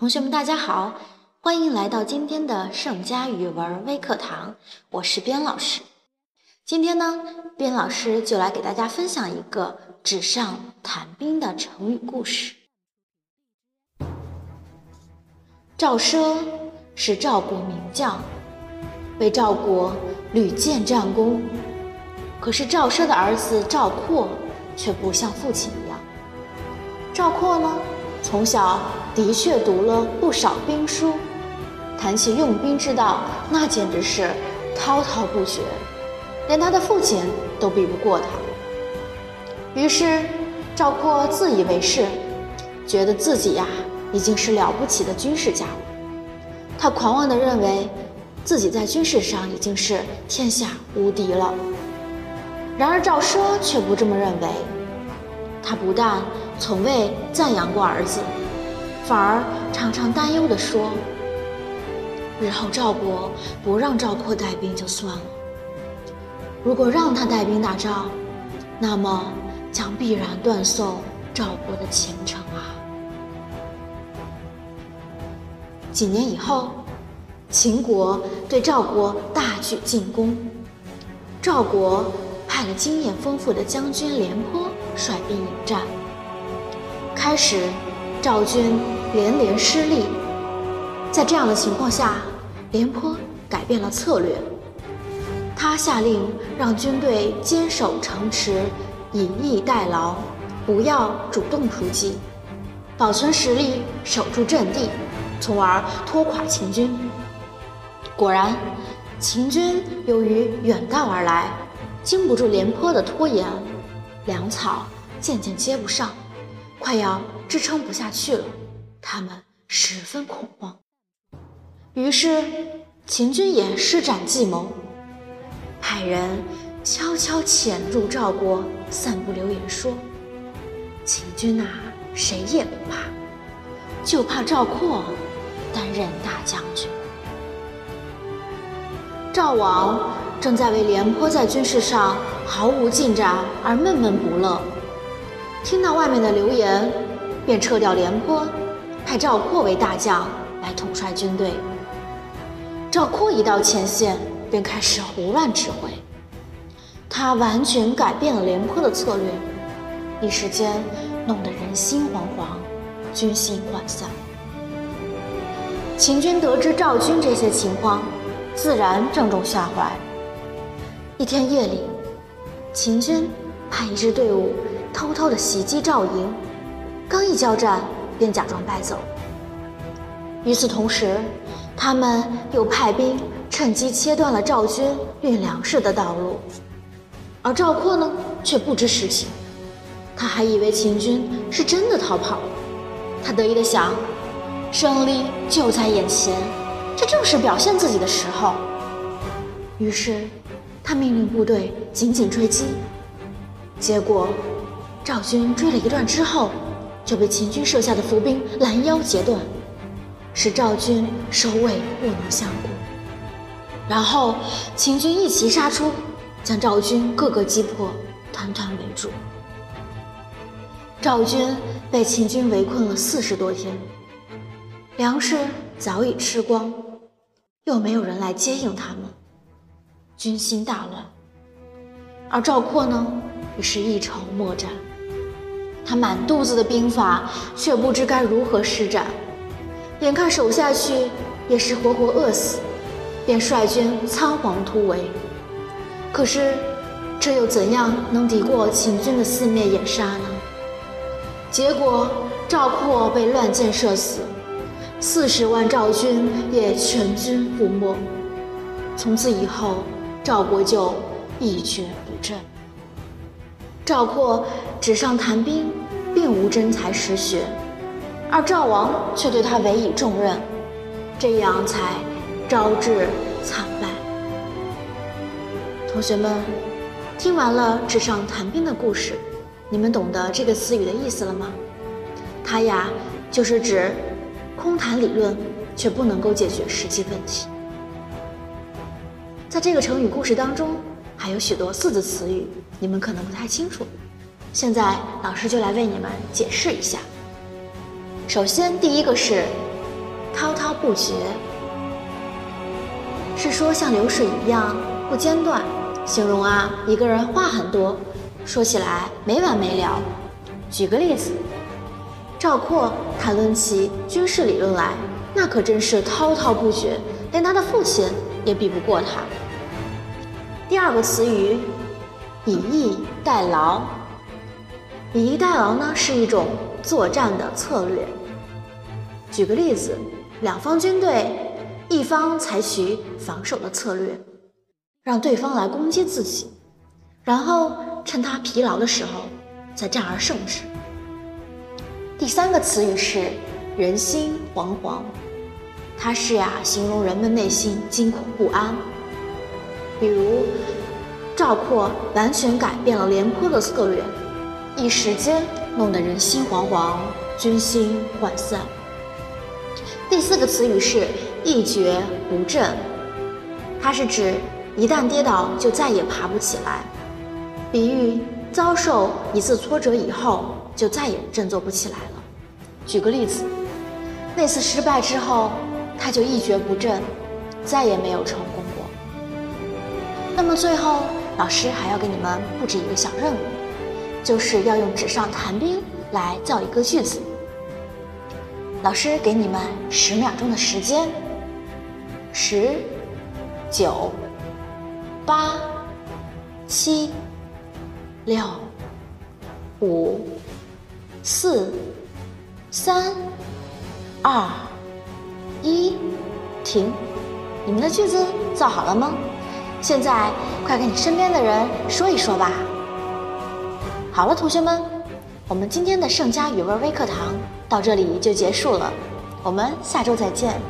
同学们，大家好，欢迎来到今天的盛佳语文微课堂，我是边老师。今天呢，边老师就来给大家分享一个纸上谈兵的成语故事。赵奢是赵国名将，为赵国屡建战功。可是赵奢的儿子赵括却不像父亲一样。赵括呢？从小的确读了不少兵书，谈起用兵之道，那简直是滔滔不绝，连他的父亲都比不过他。于是赵括自以为是，觉得自己呀已经是了不起的军事家了。他狂妄地认为自己在军事上已经是天下无敌了。然而赵奢却不这么认为，他不但。从未赞扬过儿子，反而常常担忧地说：“日后赵国不让赵括带兵就算了，如果让他带兵打仗，那么将必然断送赵国的前程啊！”几年以后，秦国对赵国大举进攻，赵国派了经验丰富的将军廉颇率兵迎战。开始，赵军连连失利。在这样的情况下，廉颇改变了策略。他下令让军队坚守城池，以逸待劳，不要主动出击，保存实力，守住阵地，从而拖垮秦军。果然，秦军由于远道而来，经不住廉颇的拖延，粮草渐渐接不上。快要支撑不下去了，他们十分恐慌。于是秦军也施展计谋，派人悄悄潜入赵国，散布流言说：“秦军呐，谁也不怕，就怕赵括担任大将军。”赵王正在为廉颇在军事上毫无进展而闷闷不乐。听到外面的流言，便撤掉廉颇，派赵括为大将来统帅军队。赵括一到前线，便开始胡乱指挥，他完全改变了廉颇的策略，一时间弄得人心惶惶，军心涣散。秦军得知赵军这些情况，自然正中下怀。一天夜里，秦军派一支队伍。偷偷的袭击赵营，刚一交战，便假装败走。与此同时，他们又派兵趁机切断了赵军运粮食的道路。而赵括呢，却不知实情，他还以为秦军是真的逃跑了。他得意的想，胜利就在眼前，这正是表现自己的时候。于是，他命令部队紧紧追击，结果。赵军追了一段之后，就被秦军设下的伏兵拦腰截断，使赵军首尾不能相顾。然后秦军一齐杀出，将赵军个个击破，团团围住。赵军被秦军围困了四十多天，粮食早已吃光，又没有人来接应他们，军心大乱。而赵括呢，也是一筹莫展。他满肚子的兵法，却不知该如何施展。眼看手下去也是活活饿死，便率军仓皇突围。可是，这又怎样能敌过秦军的四面掩杀呢？结果，赵括被乱箭射死，四十万赵军也全军覆没。从此以后，赵国就一蹶不振。赵括纸上谈兵，并无真才实学，而赵王却对他委以重任，这样才招致惨败。同学们，听完了纸上谈兵的故事，你们懂得这个词语的意思了吗？它呀，就是指空谈理论，却不能够解决实际问题。在这个成语故事当中。还有许多四字词语，你们可能不太清楚。现在老师就来为你们解释一下。首先，第一个是滔滔不绝，是说像流水一样不间断，形容啊一个人话很多，说起来没完没了。举个例子，赵括谈论起军事理论来，那可真是滔滔不绝，连他的父亲也比不过他。第二个词语，以逸待劳。以逸待劳呢，是一种作战的策略。举个例子，两方军队，一方采取防守的策略，让对方来攻击自己，然后趁他疲劳的时候再战而胜之。第三个词语是人心惶惶，它是呀，形容人们内心惊恐不安。比如，赵括完全改变了廉颇的策略，一时间弄得人心惶惶，军心涣散。第四个词语是一蹶不振，它是指一旦跌倒就再也爬不起来，比喻遭受一次挫折以后就再也振作不起来了。举个例子，那次失败之后，他就一蹶不振，再也没有成功过。那么最后，老师还要给你们布置一个小任务，就是要用纸上谈兵来造一个句子。老师给你们十秒钟的时间，十、九、八、七、六、五、四、三、二、一，停！你们的句子造好了吗？现在，快跟你身边的人说一说吧。好了，同学们，我们今天的圣佳语文微课堂到这里就结束了，我们下周再见。